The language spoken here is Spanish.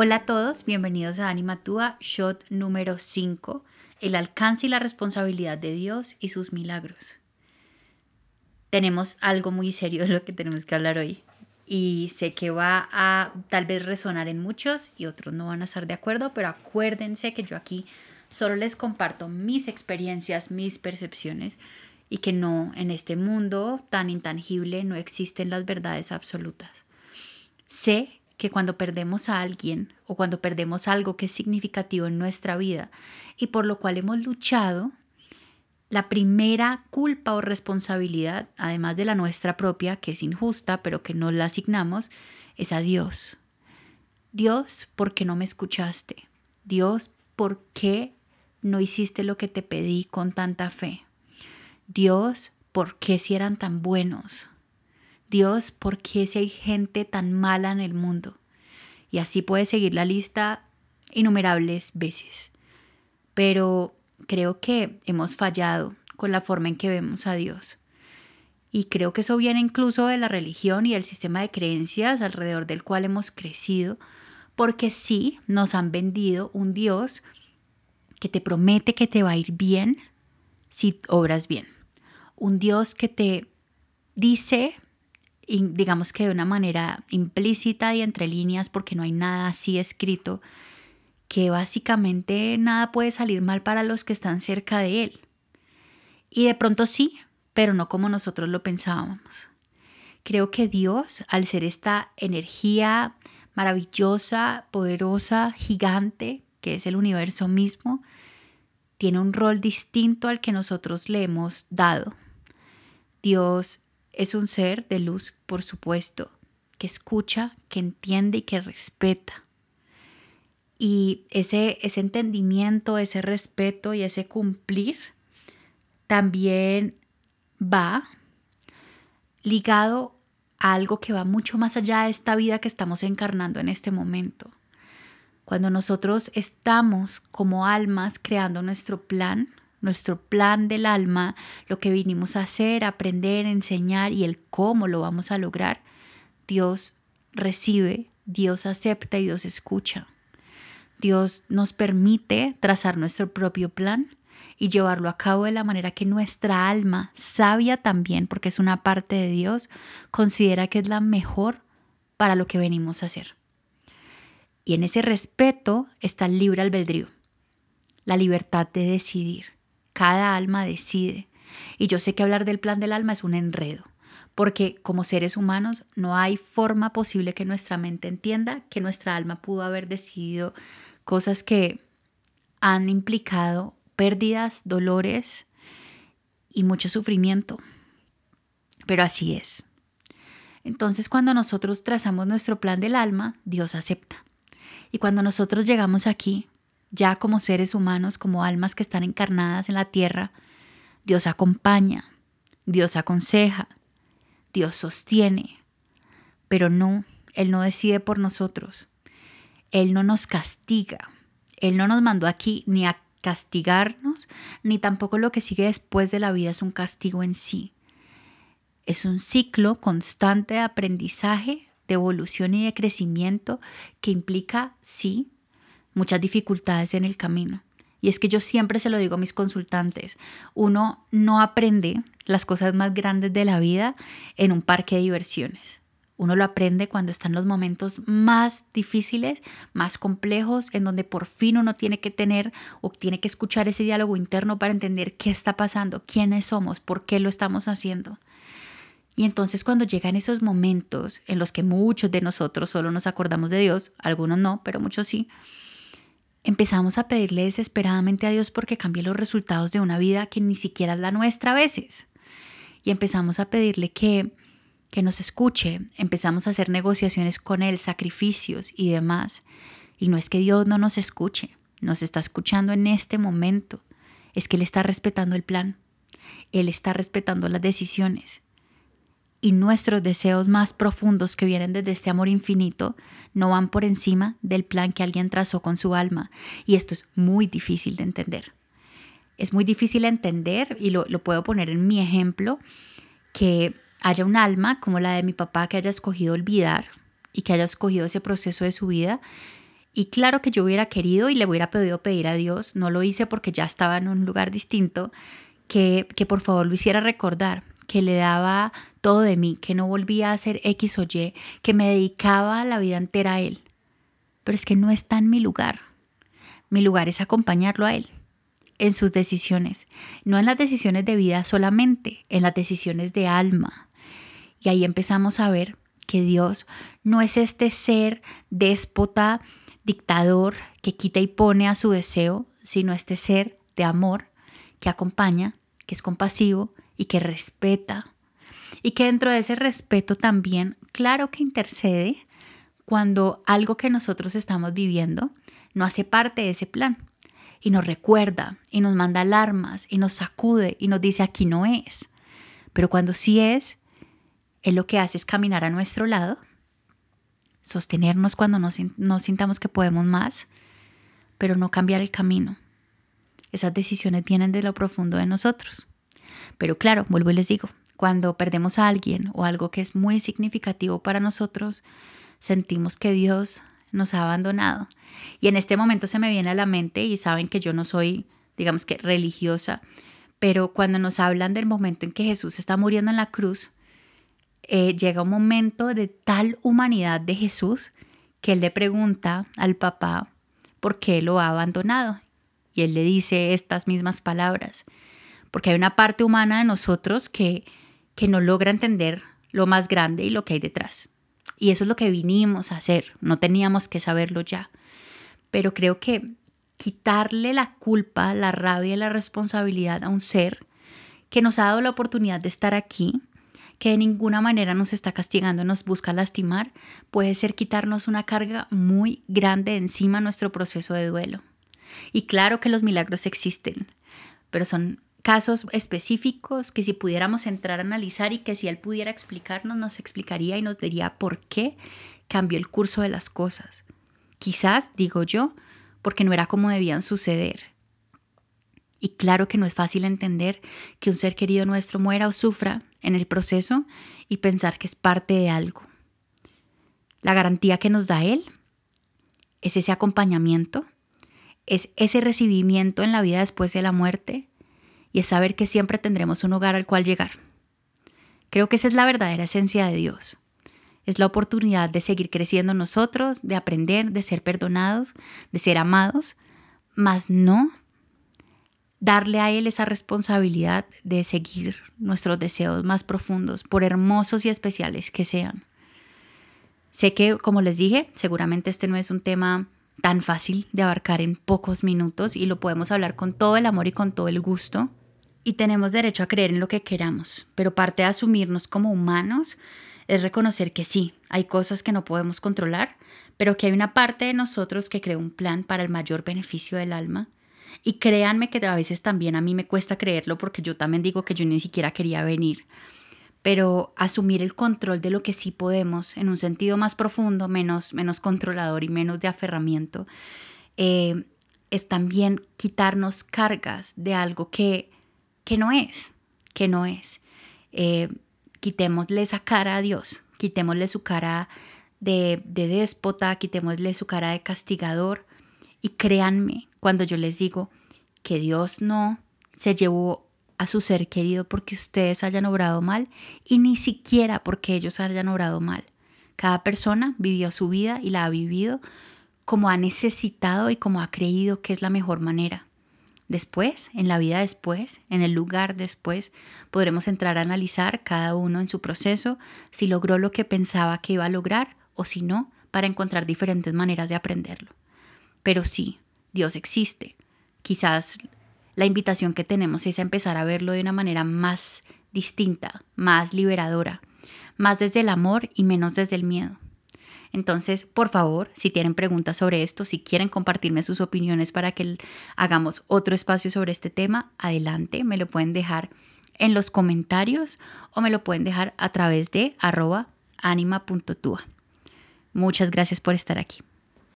Hola a todos, bienvenidos a Animatúa, shot número 5, el alcance y la responsabilidad de Dios y sus milagros. Tenemos algo muy serio de lo que tenemos que hablar hoy y sé que va a tal vez resonar en muchos y otros no van a estar de acuerdo, pero acuérdense que yo aquí solo les comparto mis experiencias, mis percepciones y que no en este mundo tan intangible no existen las verdades absolutas. Sé que cuando perdemos a alguien o cuando perdemos algo que es significativo en nuestra vida y por lo cual hemos luchado, la primera culpa o responsabilidad, además de la nuestra propia, que es injusta, pero que no la asignamos, es a Dios. Dios, ¿por qué no me escuchaste? Dios, ¿por qué no hiciste lo que te pedí con tanta fe? Dios, ¿por qué si eran tan buenos? Dios, ¿por qué si hay gente tan mala en el mundo? Y así puede seguir la lista innumerables veces. Pero creo que hemos fallado con la forma en que vemos a Dios. Y creo que eso viene incluso de la religión y del sistema de creencias alrededor del cual hemos crecido, porque sí nos han vendido un Dios que te promete que te va a ir bien si obras bien. Un Dios que te dice digamos que de una manera implícita y entre líneas, porque no hay nada así escrito, que básicamente nada puede salir mal para los que están cerca de él. Y de pronto sí, pero no como nosotros lo pensábamos. Creo que Dios, al ser esta energía maravillosa, poderosa, gigante, que es el universo mismo, tiene un rol distinto al que nosotros le hemos dado. Dios es un ser de luz, por supuesto, que escucha, que entiende y que respeta. Y ese, ese entendimiento, ese respeto y ese cumplir también va ligado a algo que va mucho más allá de esta vida que estamos encarnando en este momento. Cuando nosotros estamos como almas creando nuestro plan, nuestro plan del alma, lo que vinimos a hacer, aprender, enseñar y el cómo lo vamos a lograr, Dios recibe, Dios acepta y Dios escucha. Dios nos permite trazar nuestro propio plan y llevarlo a cabo de la manera que nuestra alma, sabia también, porque es una parte de Dios, considera que es la mejor para lo que venimos a hacer. Y en ese respeto está el libre albedrío, la libertad de decidir. Cada alma decide. Y yo sé que hablar del plan del alma es un enredo, porque como seres humanos no hay forma posible que nuestra mente entienda que nuestra alma pudo haber decidido cosas que han implicado pérdidas, dolores y mucho sufrimiento. Pero así es. Entonces cuando nosotros trazamos nuestro plan del alma, Dios acepta. Y cuando nosotros llegamos aquí, ya como seres humanos, como almas que están encarnadas en la tierra, Dios acompaña, Dios aconseja, Dios sostiene, pero no, Él no decide por nosotros, Él no nos castiga, Él no nos mandó aquí ni a castigarnos, ni tampoco lo que sigue después de la vida es un castigo en sí. Es un ciclo constante de aprendizaje, de evolución y de crecimiento que implica, sí, muchas dificultades en el camino. Y es que yo siempre se lo digo a mis consultantes, uno no aprende las cosas más grandes de la vida en un parque de diversiones. Uno lo aprende cuando están los momentos más difíciles, más complejos, en donde por fin uno tiene que tener o tiene que escuchar ese diálogo interno para entender qué está pasando, quiénes somos, por qué lo estamos haciendo. Y entonces cuando llegan esos momentos en los que muchos de nosotros solo nos acordamos de Dios, algunos no, pero muchos sí, empezamos a pedirle desesperadamente a Dios porque cambie los resultados de una vida que ni siquiera es la nuestra a veces. Y empezamos a pedirle que, que nos escuche, empezamos a hacer negociaciones con Él, sacrificios y demás. Y no es que Dios no nos escuche, nos está escuchando en este momento, es que Él está respetando el plan, Él está respetando las decisiones y nuestros deseos más profundos que vienen desde este amor infinito no van por encima del plan que alguien trazó con su alma. Y esto es muy difícil de entender. Es muy difícil entender, y lo, lo puedo poner en mi ejemplo, que haya un alma como la de mi papá que haya escogido olvidar y que haya escogido ese proceso de su vida Y claro que yo hubiera querido y le hubiera pedido pedir a Dios, no lo hice porque ya estaba en un lugar distinto, que, que por favor lo hiciera recordar, que le daba todo de mí, que no volvía a hacer X o Y, que me dedicaba la vida entera a Él. Pero es que no está en mi lugar. Mi lugar es acompañarlo a Él en sus decisiones, no en las decisiones de vida solamente, en las decisiones de alma. Y ahí empezamos a ver que Dios no es este ser déspota, dictador, que quita y pone a su deseo, sino este ser de amor que acompaña, que es compasivo y que respeta. Y que dentro de ese respeto también, claro que intercede cuando algo que nosotros estamos viviendo no hace parte de ese plan y nos recuerda y nos manda alarmas y nos sacude y nos dice aquí no es. Pero cuando sí es, Él lo que hace es caminar a nuestro lado, sostenernos cuando no, no sintamos que podemos más, pero no cambiar el camino. Esas decisiones vienen de lo profundo de nosotros. Pero claro, vuelvo y les digo, cuando perdemos a alguien o algo que es muy significativo para nosotros, sentimos que Dios nos ha abandonado. Y en este momento se me viene a la mente, y saben que yo no soy, digamos que religiosa, pero cuando nos hablan del momento en que Jesús está muriendo en la cruz, eh, llega un momento de tal humanidad de Jesús que él le pregunta al papá por qué lo ha abandonado. Y él le dice estas mismas palabras, porque hay una parte humana de nosotros que, que no logra entender lo más grande y lo que hay detrás. Y eso es lo que vinimos a hacer, no teníamos que saberlo ya. Pero creo que quitarle la culpa, la rabia y la responsabilidad a un ser que nos ha dado la oportunidad de estar aquí, que de ninguna manera nos está castigando, nos busca lastimar, puede ser quitarnos una carga muy grande encima nuestro proceso de duelo. Y claro que los milagros existen, pero son casos específicos que si pudiéramos entrar a analizar y que si él pudiera explicarnos, nos explicaría y nos diría por qué cambió el curso de las cosas. Quizás, digo yo, porque no era como debían suceder. Y claro que no es fácil entender que un ser querido nuestro muera o sufra en el proceso y pensar que es parte de algo. La garantía que nos da Él es ese acompañamiento, es ese recibimiento en la vida después de la muerte, y es saber que siempre tendremos un hogar al cual llegar. Creo que esa es la verdadera esencia de Dios. Es la oportunidad de seguir creciendo nosotros, de aprender, de ser perdonados, de ser amados, mas no darle a Él esa responsabilidad de seguir nuestros deseos más profundos, por hermosos y especiales que sean. Sé que, como les dije, seguramente este no es un tema tan fácil de abarcar en pocos minutos y lo podemos hablar con todo el amor y con todo el gusto. Y tenemos derecho a creer en lo que queramos, pero parte de asumirnos como humanos es reconocer que sí, hay cosas que no podemos controlar, pero que hay una parte de nosotros que crea un plan para el mayor beneficio del alma. Y créanme que a veces también a mí me cuesta creerlo porque yo también digo que yo ni siquiera quería venir pero asumir el control de lo que sí podemos en un sentido más profundo, menos, menos controlador y menos de aferramiento, eh, es también quitarnos cargas de algo que, que no es, que no es. Eh, quitémosle esa cara a Dios, quitémosle su cara de, de déspota, quitémosle su cara de castigador y créanme cuando yo les digo que Dios no se llevó a su ser querido porque ustedes hayan obrado mal y ni siquiera porque ellos hayan obrado mal. Cada persona vivió su vida y la ha vivido como ha necesitado y como ha creído que es la mejor manera. Después, en la vida después, en el lugar después, podremos entrar a analizar cada uno en su proceso si logró lo que pensaba que iba a lograr o si no, para encontrar diferentes maneras de aprenderlo. Pero sí, Dios existe. Quizás la invitación que tenemos es a empezar a verlo de una manera más distinta, más liberadora, más desde el amor y menos desde el miedo. Entonces, por favor, si tienen preguntas sobre esto, si quieren compartirme sus opiniones para que hagamos otro espacio sobre este tema, adelante, me lo pueden dejar en los comentarios o me lo pueden dejar a través de arroba anima.tua. Muchas gracias por estar aquí.